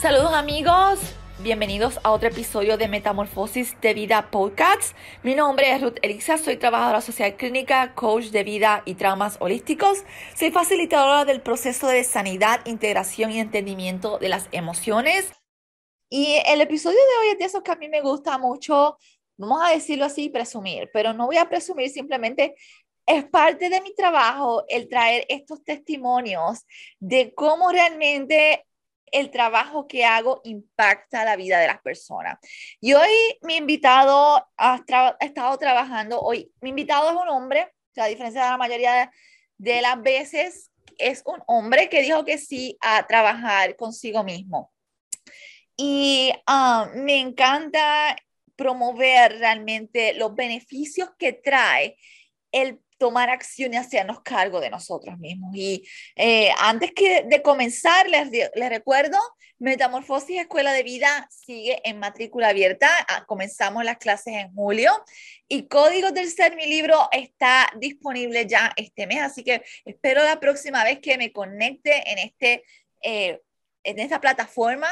Saludos amigos, bienvenidos a otro episodio de Metamorfosis de Vida Podcast. Mi nombre es Ruth Elisa, soy trabajadora social clínica, coach de vida y traumas holísticos. Soy facilitadora del proceso de sanidad, integración y entendimiento de las emociones. Y el episodio de hoy es de esos que a mí me gusta mucho, vamos a decirlo así, presumir, pero no voy a presumir simplemente es parte de mi trabajo el traer estos testimonios de cómo realmente el trabajo que hago impacta la vida de las personas. Y hoy mi invitado ha, estado trabajando, hoy mi invitado es un hombre, a diferencia de la mayoría de, las veces, es un hombre que dijo que sí a trabajar consigo mismo. Y ah, me encanta promover realmente los beneficios que trae el tomar acción y hacernos cargo de nosotros mismos. Y eh, antes que de comenzar, les, les recuerdo, Metamorfosis Escuela de Vida sigue en matrícula abierta. Ah, comenzamos las clases en julio y Códigos del Ser, mi libro, está disponible ya este mes. Así que espero la próxima vez que me conecte en, este, eh, en esta plataforma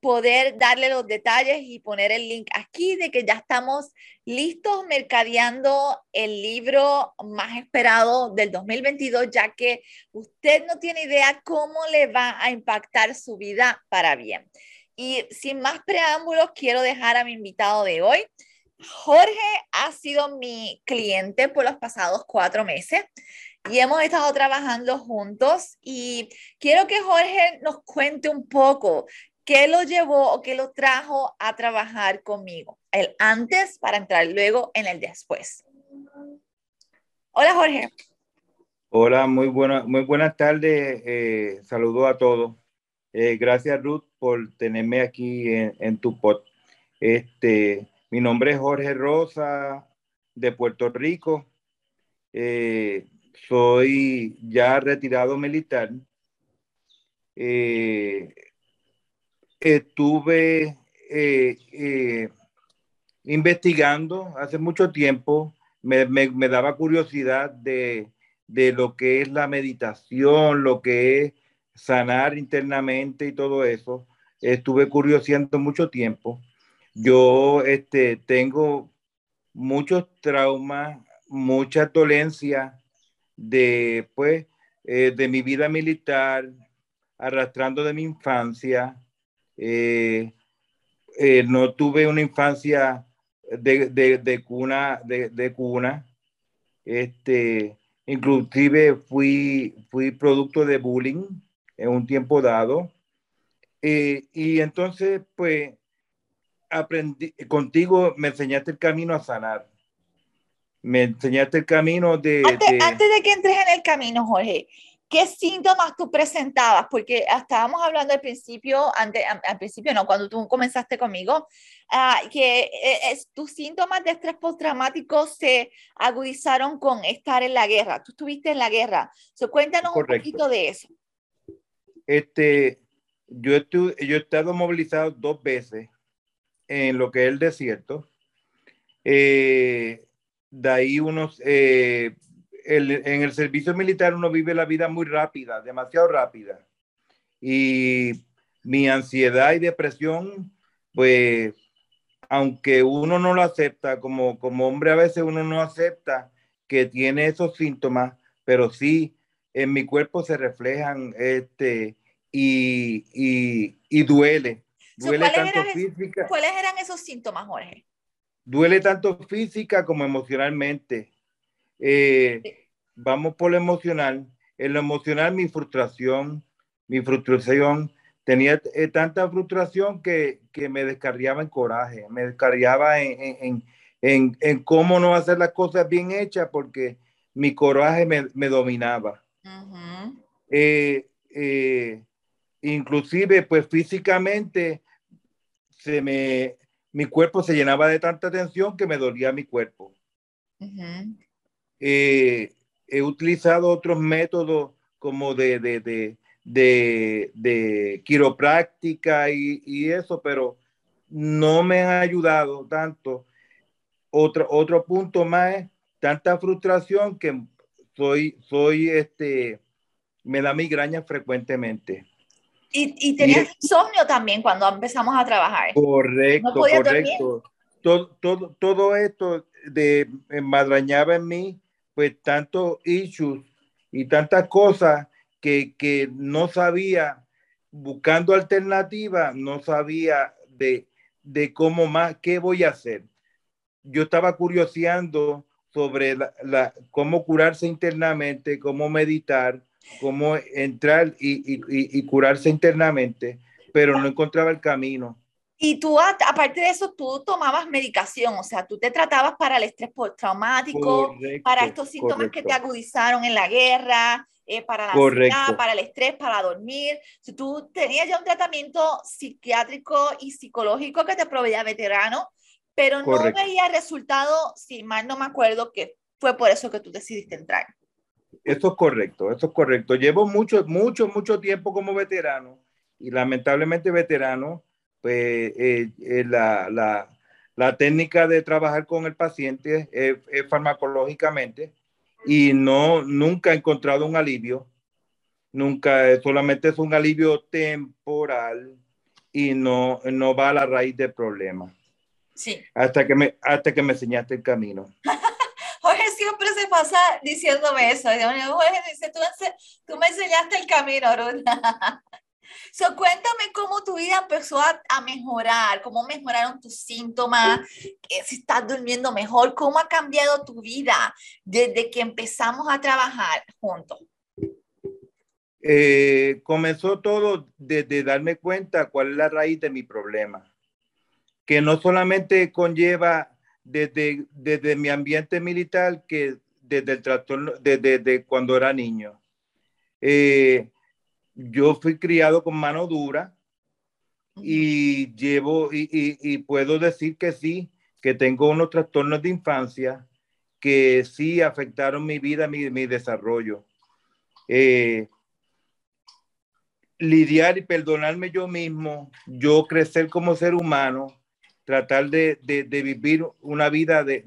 poder darle los detalles y poner el link aquí de que ya estamos listos mercadeando el libro más esperado del 2022, ya que usted no tiene idea cómo le va a impactar su vida para bien. Y sin más preámbulos, quiero dejar a mi invitado de hoy. Jorge ha sido mi cliente por los pasados cuatro meses y hemos estado trabajando juntos y quiero que Jorge nos cuente un poco ¿Qué lo llevó o qué lo trajo a trabajar conmigo? El antes para entrar luego en el después. Hola Jorge. Hola, muy, buena, muy buenas tardes. Eh, saludo a todos. Eh, gracias Ruth por tenerme aquí en, tu pod. Este, mi nombre es Jorge Rosa de Puerto Rico. Eh, soy ya retirado militar. Eh, estuve eh, eh, investigando hace mucho tiempo, me, daba curiosidad de, lo que es la meditación, lo que es sanar internamente y todo eso. Estuve curioseando mucho tiempo. Yo este, tengo muchos traumas, mucha dolencia de, pues, eh, de mi vida militar, arrastrando de mi infancia, eh, eh, no tuve una infancia de, cuna, de, cuna. Este, inclusive fui, fui producto de bullying en un tiempo dado. Eh, y entonces, pues, aprendí, contigo me enseñaste el camino a sanar. Me enseñaste el camino de antes, antes de que entres en el camino, Jorge, ¿Qué síntomas tú presentabas? Porque estábamos hablando al principio, antes, al principio no, cuando tú comenzaste conmigo, ah, que eh, es, tus síntomas de estrés postraumático se agudizaron con estar en la guerra. Tú estuviste en la guerra. So, cuéntanos un poquito de eso. Este, yo, estuve, yo he estado movilizado dos veces en lo que es el desierto. Eh, de ahí unos, eh, en el servicio militar uno vive la vida muy rápida, demasiado rápida. Y mi ansiedad y depresión, pues, aunque uno no lo acepta, como, como hombre a veces uno no acepta que tiene esos síntomas, pero sí en mi cuerpo se reflejan este, y, y, y duele. Duele tanto física. ¿Cuáles eran esos síntomas, Jorge? Duele tanto física como emocionalmente. Eh, vamos por lo emocional. En lo emocional, mi frustración, mi frustración, tenía eh, tanta frustración que, que, me descarriaba en coraje, me descarriaba en, en, en, en, cómo no hacer las cosas bien hechas porque mi coraje me, me dominaba. Eh, inclusive, pues físicamente, se me, mi cuerpo se llenaba de tanta tensión que me dolía mi cuerpo he utilizado otros métodos como de, de, de, de, de quiropráctica y, y, eso, pero no me han ayudado tanto. Otro, otro punto más es tanta frustración que soy, soy este, me da migraña frecuentemente. Y, y tenías insomnio también cuando empezamos a trabajar. Correcto, correcto. Todo, todo, todo esto de madrañaba en mí, pues tantos issues y tantas cosas que, que no sabía, buscando alternativas, no sabía de, de cómo más, qué voy a hacer. Yo estaba curioseando sobre la, cómo curarse internamente, cómo meditar, cómo entrar y, y, y, curarse internamente, pero no encontraba el camino. Y tú, aparte de eso, tú tomabas medicación, o sea, tú te tratabas para el estrés postraumático, para estos síntomas que te agudizaron en la guerra, eh, para la ansiedad, para el estrés, para dormir. Si tú tenías ya un tratamiento psiquiátrico y psicológico que te proveía veterano, pero no veía resultado, si mal no me acuerdo, que fue por eso que tú decidiste entrar. Eso es correcto, eso es correcto. Llevo mucho, mucho, mucho tiempo como veterano y lamentablemente veterano, pues eh, eh, la, la, la, técnica de trabajar con el paciente es, farmacológicamente y no, nunca he encontrado un alivio, nunca, solamente es un alivio temporal y no, no va a la raíz del problema. Sí. Hasta que me, hasta que me enseñaste el camino. Jorge siempre se pasa diciéndome eso. Jorge dice, tú, tú me enseñaste el camino, Ruth. so, cuéntame cómo tu vida empezó a, a, mejorar, cómo mejoraron tus síntomas, si estás durmiendo mejor, cómo ha cambiado tu vida desde que empezamos a trabajar juntos. Eh, comenzó todo desde darme cuenta cuál es la raíz de mi problema que no solamente conlleva desde, desde mi ambiente militar, que desde el trastorno, desde, cuando era niño. Eh, yo fui criado con mano dura y llevo, y, y, puedo decir que sí, que tengo unos trastornos de infancia que sí afectaron mi vida, mi, mi desarrollo. Eh, lidiar y perdonarme yo mismo, yo crecer como ser humano, tratar de, de, de vivir una vida de,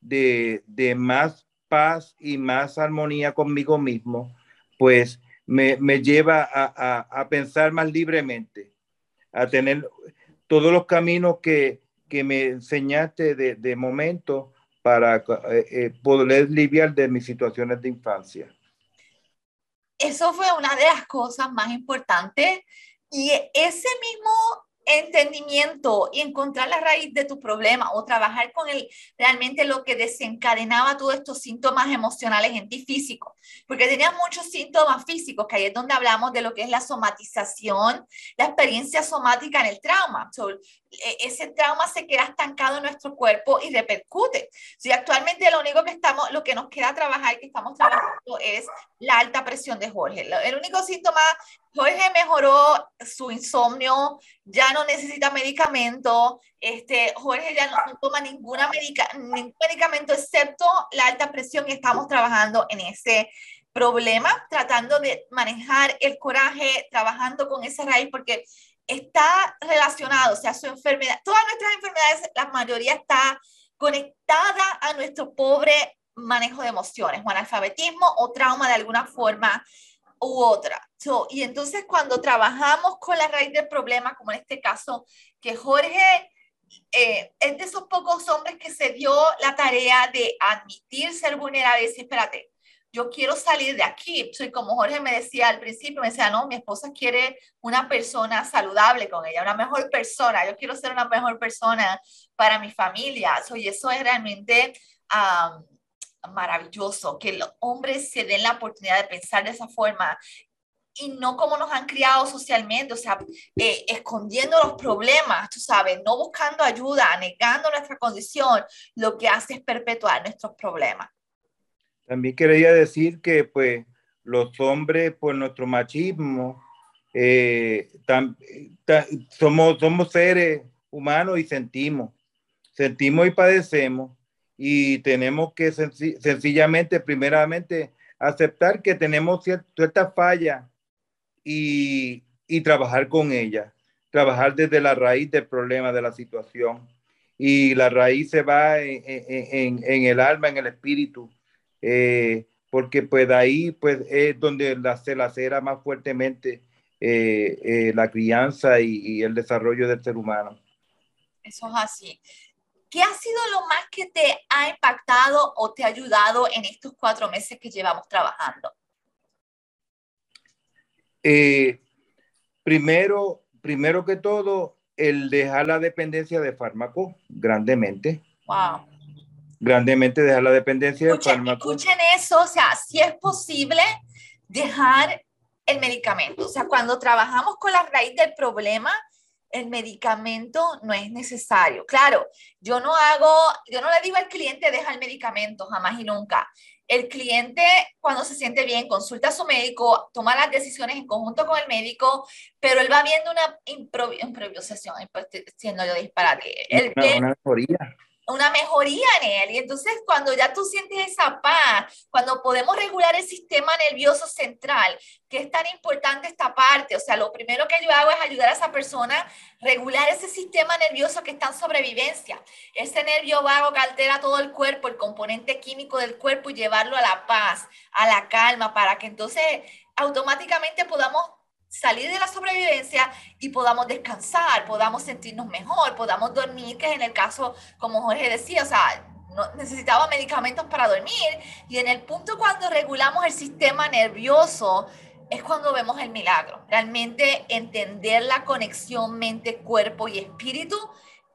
de, más paz y más armonía conmigo mismo, pues me, me lleva a, a, a, pensar más libremente, a tener todos los caminos que, que me enseñaste de, de momento para eh, eh, poder lidiar de mis situaciones de infancia. Eso fue una de las cosas más importantes y ese mismo entendimiento y encontrar la raíz de tu problema o trabajar con el, realmente lo que desencadenaba todos estos síntomas emocionales en ti físicos, porque tenías muchos síntomas físicos, que ahí es donde hablamos de lo que es la somatización, la experiencia somática en el trauma. E, ese trauma se queda estancado en nuestro cuerpo y repercute. Si actualmente lo único que estamos, lo que nos queda trabajar, que estamos trabajando es la alta presión de Jorge. El único síntoma, Jorge mejoró su insomnio, ya no necesita medicamento, este, Jorge ya no, toma ninguna medica, ningún medicamento excepto la alta presión y estamos trabajando en ese problema, tratando de manejar el coraje, trabajando con esa raíz, porque está relacionado, o sea, su enfermedad, todas nuestras enfermedades, la mayoría está conectada a nuestro pobre manejo de emociones, o analfabetismo o trauma de alguna forma u otra. y entonces cuando trabajamos con la raíz del problema, como en este caso, que Jorge eh, es de esos pocos hombres que se dio la tarea de admitir ser vulnerable y decir, espérate, yo quiero salir de aquí. Soy como Jorge me decía al principio, me decía, no, mi esposa quiere una persona saludable con ella, una mejor persona. Yo quiero ser una mejor persona para mi familia. So, y eso es realmente maravilloso, que los hombres se den la oportunidad de pensar de esa forma y no como nos han criado socialmente, o sea, eh, escondiendo los problemas, tú sabes, no buscando ayuda, negando nuestra condición, lo que hace es perpetuar nuestros problemas. También quería decir que pues los hombres por nuestro machismo eh, somos, somos seres humanos y sentimos, sentimos y padecemos y tenemos que sencillamente, primeramente, aceptar que tenemos ciertas fallas y, y trabajar con ellas, trabajar desde la raíz del problema de la situación. Y la raíz se va en, en el alma, en el espíritu, eh, porque pues ahí pues es donde la, se lacera más fuertemente eh, la crianza y, el desarrollo del ser humano. Eso es así. ¿Qué ha sido lo más que te ha impactado o te ha ayudado en estos cuatro meses que llevamos trabajando? primero, primero que todo, el dejar la dependencia de fármacos grandemente. Wow. Grandemente dejar la dependencia de fármacos. Escuchen eso, o sea, si es posible dejar el medicamento. O sea, cuando trabajamos con la raíz del problema, el medicamento no es necesario. Claro, yo no hago, yo no le digo al cliente deja el medicamento, jamás y nunca. El cliente, cuando se siente bien, consulta a su médico, toma las decisiones en conjunto con el médico, pero él va viendo una improvisación, siendo yo disparate. una, una mejoría una mejoría en él. Y entonces cuando ya tú sientes esa paz, cuando podemos regular el sistema nervioso central, que es tan importante esta parte, o sea, lo primero que yo hago es ayudar a esa persona a regular ese sistema nervioso que está en sobrevivencia, ese nervio vago que altera todo el cuerpo, el componente químico del cuerpo y llevarlo a la paz, a la calma, para que entonces automáticamente podamos salir de la sobrevivencia y podamos descansar, podamos sentirnos mejor, podamos dormir, que en el caso, como Jorge decía, o sea, no, necesitaba medicamentos para dormir y en el punto cuando regulamos el sistema nervioso es cuando vemos el milagro. Realmente entender la conexión mente, cuerpo y espíritu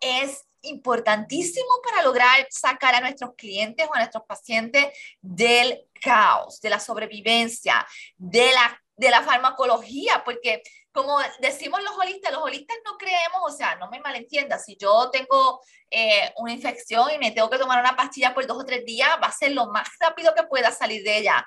es importantísimo para lograr sacar a nuestros clientes o a nuestros pacientes del caos, de la sobrevivencia, de la de la farmacología, porque como decimos los holistas, los holistas no creemos, o sea, no me malentiendas, si yo tengo eh, una infección y me tengo que tomar una pastilla por dos o tres días, va a ser lo más rápido que pueda salir de ella.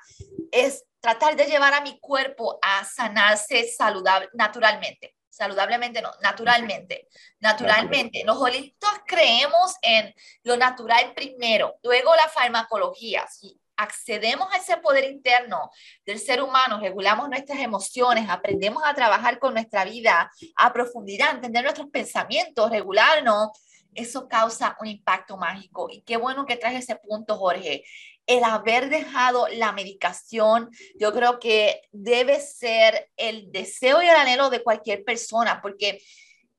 Es tratar de llevar a mi cuerpo a sanarse saludable, naturalmente. Saludablemente no, naturalmente. Naturalmente. Los holistas creemos en lo natural primero, luego la farmacología. ¿sí? Accedemos a ese poder interno del ser humano, regulamos nuestras emociones, aprendemos a trabajar con nuestra vida a profundidad, entender nuestros pensamientos, regularnos, eso causa un impacto mágico. Y qué bueno que traes ese punto, Jorge. El haber dejado la medicación, yo creo que debe ser el deseo y el anhelo de cualquier persona, porque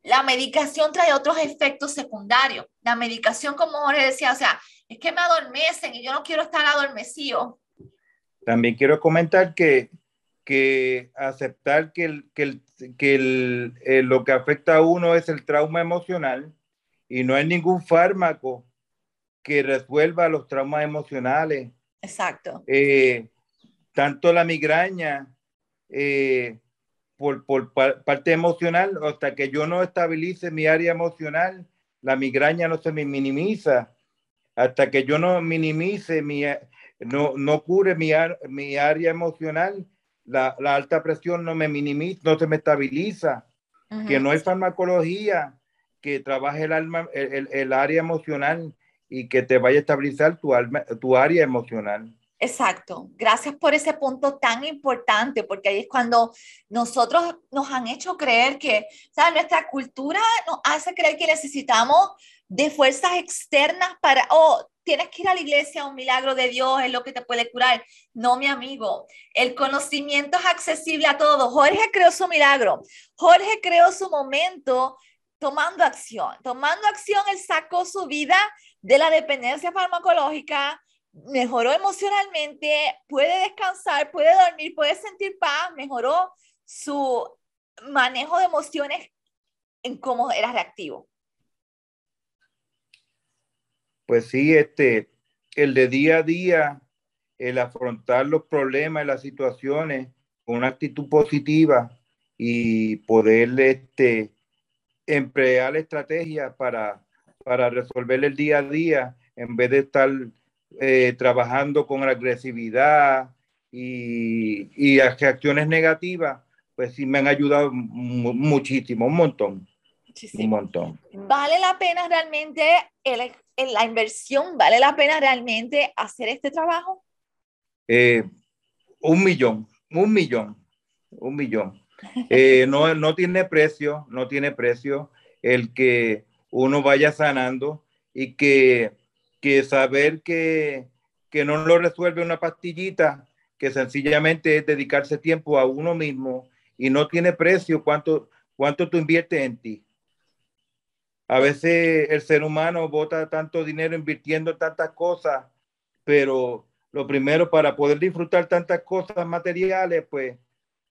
la medicación trae otros efectos secundarios. La medicación, como Jorge decía, o sea, es que me adormecen y yo no quiero estar adormecido. También quiero comentar que, que aceptar que, el, que, el, que el, eh, lo que afecta a uno es el trauma emocional y no hay ningún fármaco que resuelva los traumas emocionales. Exacto. Eh, tanto la migraña eh, por, por parte emocional, hasta que yo no estabilice mi área emocional, la migraña no se me minimiza. Hasta que yo no minimice mi, no, no cure mi, mi área emocional, la, la, alta presión no me minimiza, no se me estabiliza, que no hay farmacología que trabaje el, alma, el, el, área emocional y que te vaya a estabilizar tu, alma, tu área emocional. Exacto. Gracias por ese punto tan importante, porque ahí es cuando nosotros nos han hecho creer que, sea, nuestra cultura nos hace creer que necesitamos de fuerzas externas para, oh, tienes que ir a la iglesia, un milagro de Dios es lo que te puede curar. No, mi amigo, el conocimiento es accesible a todos. Jorge creó su milagro. Jorge creó su momento tomando acción. Tomando acción, él sacó su vida de la dependencia farmacológica, mejoró emocionalmente, puede descansar, puede dormir, puede sentir paz, mejoró su manejo de emociones en cómo era reactivo. pues sí, este, el de día a día, el afrontar los problemas y las situaciones con una actitud positiva y poder este, emplear estrategias para, para resolver el día a día en vez de estar eh, trabajando con agresividad y, y acciones negativas, pues sí me han ayudado muchísimo, un montón. Un montón. ¿Vale la pena realmente el, la inversión? ¿Vale la pena realmente hacer este trabajo? Eh, un millón, un millón, un millón. Eh, no, no tiene precio, no tiene precio el que uno vaya sanando y que, que saber que, que no lo resuelve una pastillita, que sencillamente es dedicarse tiempo a uno mismo y no tiene precio cuánto, cuánto tú inviertes en ti. A veces el ser humano bota tanto dinero invirtiendo tantas cosas, pero lo primero para poder disfrutar tantas cosas materiales, pues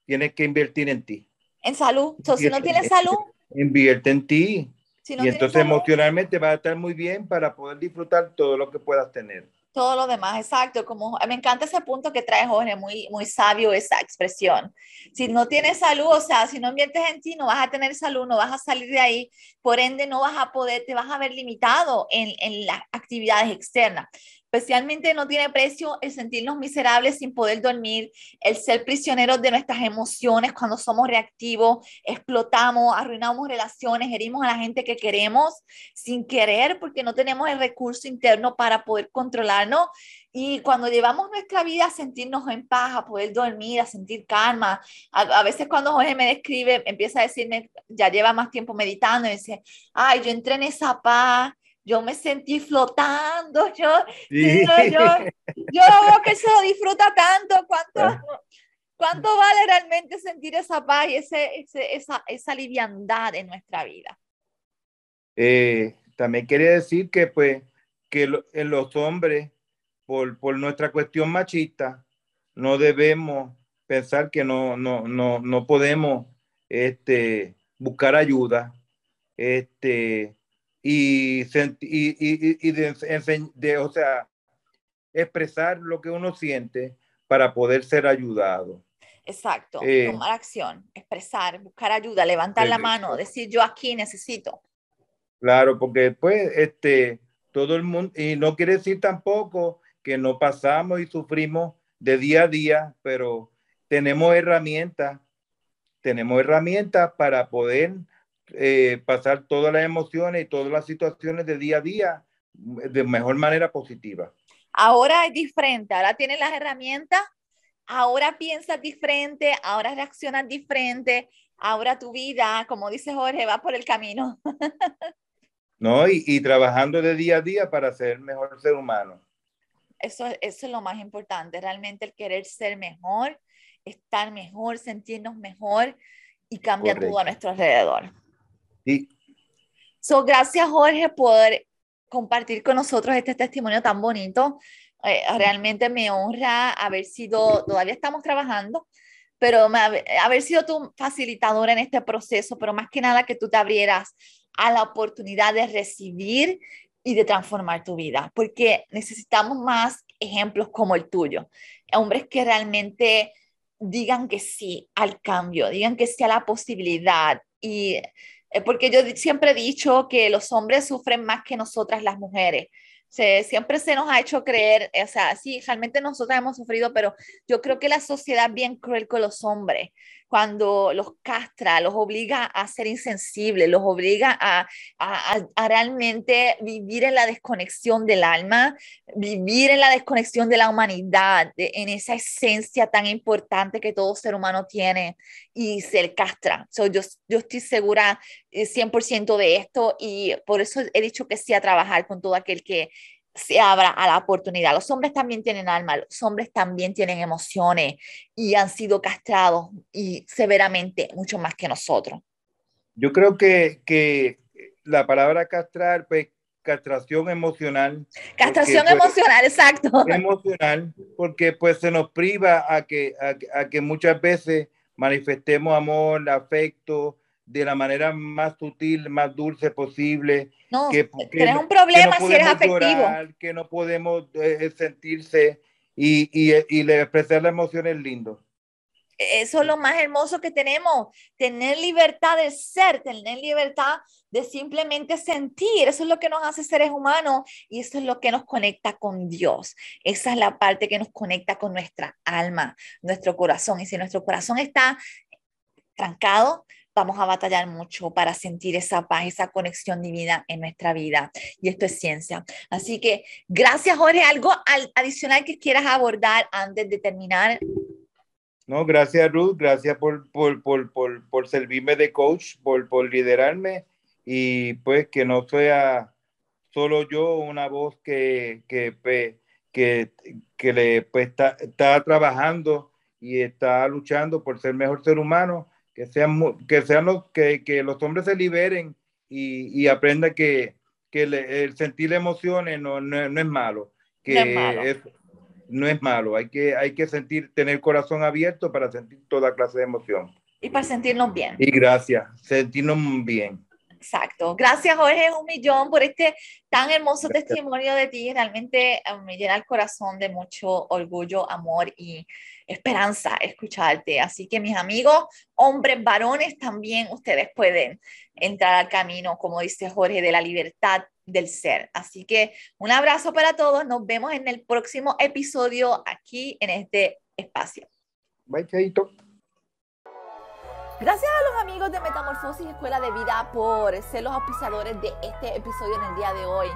tienes que invertir en ti. En salud. si no tienes salud. Invierte en ti. Y entonces emocionalmente va a estar muy bien para poder disfrutar todo lo que puedas tener todo lo demás, exacto, como me encanta ese punto que trae Jorge, muy, muy sabio esa expresión. Si no tienes salud, o sea, si no inviertes en ti, no vas a tener salud, no vas a salir de ahí, por ende no vas a poder, te vas a ver limitado en, en las actividades externas. Especialmente no tiene precio el sentirnos miserables sin poder dormir, el ser prisioneros de nuestras emociones cuando somos reactivos, explotamos, arruinamos relaciones, herimos a la gente que queremos sin querer porque no tenemos el recurso interno para poder controlarnos. Y cuando llevamos nuestra vida a sentirnos en paz, a poder dormir, a sentir calma, a, veces cuando Jorge me describe, empieza a decirme, ya lleva más tiempo meditando, y dice, ay, yo entré en esa paz, yo me sentí flotando, yo, yo, yo, veo que se lo disfruta tanto, ¿cuánto, cuánto vale realmente sentir esa paz y ese, ese, esa, esa liviandad en nuestra vida? Eh, también quería decir que pues que en los hombres, por, por, nuestra cuestión machista, no debemos pensar que no, no, no, no podemos este, buscar ayuda. Este, y, y, y, de, o sea, expresar lo que uno siente para poder ser ayudado. Exacto, eh, tomar acción, expresar, buscar ayuda, levantar la mano, decir yo aquí necesito. Claro, porque después este, todo el mundo, y no quiere decir tampoco que no pasamos y sufrimos de día a día, pero tenemos herramientas, tenemos herramientas para poder eh, pasar todas las emociones y todas las situaciones de día a día de mejor manera positiva. Ahora es diferente, ahora tienes las herramientas, ahora piensas diferente, ahora reaccionas diferente, ahora tu vida, como dice Jorge, va por el camino. no, y, y, trabajando de día a día para ser mejor ser humano. Eso, eso es lo más importante, realmente el querer ser mejor, estar mejor, sentirnos mejor y cambia todo a nuestro alrededor. Sí. So, gracias, Jorge, por compartir con nosotros este testimonio tan bonito. Eh, realmente me honra haber sido, todavía estamos trabajando, pero haber sido tu facilitadora en este proceso, pero más que nada que tú te abrieras a la oportunidad de recibir y de transformar tu vida, porque necesitamos más ejemplos como el tuyo, hombres que realmente digan que sí al cambio, digan que sí a la posibilidad y porque yo siempre he dicho que los hombres sufren más que nosotras las mujeres. Se, siempre se nos ha hecho creer, o sea, sí, realmente nosotras hemos sufrido, pero yo creo que la sociedad es bien cruel con los hombres cuando los castra, los obliga a ser insensibles, los obliga a, a, realmente vivir en la desconexión del alma, vivir en la desconexión de la humanidad, en esa esencia tan importante que todo ser humano tiene y se castra. So, yo, yo estoy segura 100% eh, de esto y por eso he dicho que sí a trabajar con todo aquel que se abra a la oportunidad. Los hombres también tienen alma, los hombres también tienen emociones y han sido castrados y severamente mucho más que nosotros. Yo creo que, que la palabra castrar, pues castración emocional. Castración pues, emocional, exacto. Emocional, porque pues se nos priva a que, a que muchas veces manifestemos amor, afecto, de la manera más sutil, más dulce posible. No, que, tienes un problema si eres afectivo. que no podemos eh, sentirse y, y, y expresar la emoción es lindo. Eso es lo más hermoso que tenemos, tener libertad de ser, tener libertad de simplemente sentir. Eso es lo que nos hace seres humanos y eso es lo que nos conecta con Dios. Esa es la parte que nos conecta con nuestra alma, nuestro corazón. Y si nuestro corazón está trancado, vamos a batallar mucho para sentir esa paz, esa conexión divina en nuestra vida. Y esto es ciencia. Así que gracias, Jorge. ¿Algo adicional que quieras abordar antes de terminar? No, gracias, Ruth. Gracias por, por, por, por, por servirme de coach, por, por liderarme y pues que no sea solo yo una voz que, que, que, que le pues, está, está trabajando y está luchando por ser mejor ser humano, que sean, que, sean los, que, que los hombres se liberen y, y aprendan que, que el sentir emociones no, no, no, es malo, que no es malo. Es, no es malo. Hay que, hay que sentir, tener corazón abierto para sentir toda clase de emoción. Y para sentirnos bien. Y gracias, sentirnos bien. Exacto. Gracias, Jorge, un millón por este tan hermoso testimonio de ti. Realmente eh, me llena el corazón de mucho orgullo, amor y esperanza escucharte. Así que mis amigos, hombres, varones, también ustedes pueden entrar al camino, como dice Jorge, de la libertad del ser. Así que un abrazo para todos. Nos vemos en el próximo episodio aquí en este espacio. Bye, Chaito. Gracias a los amigos de Metamorfosis Escuela de Vida por ser los auspiciadores de este episodio en el día de hoy.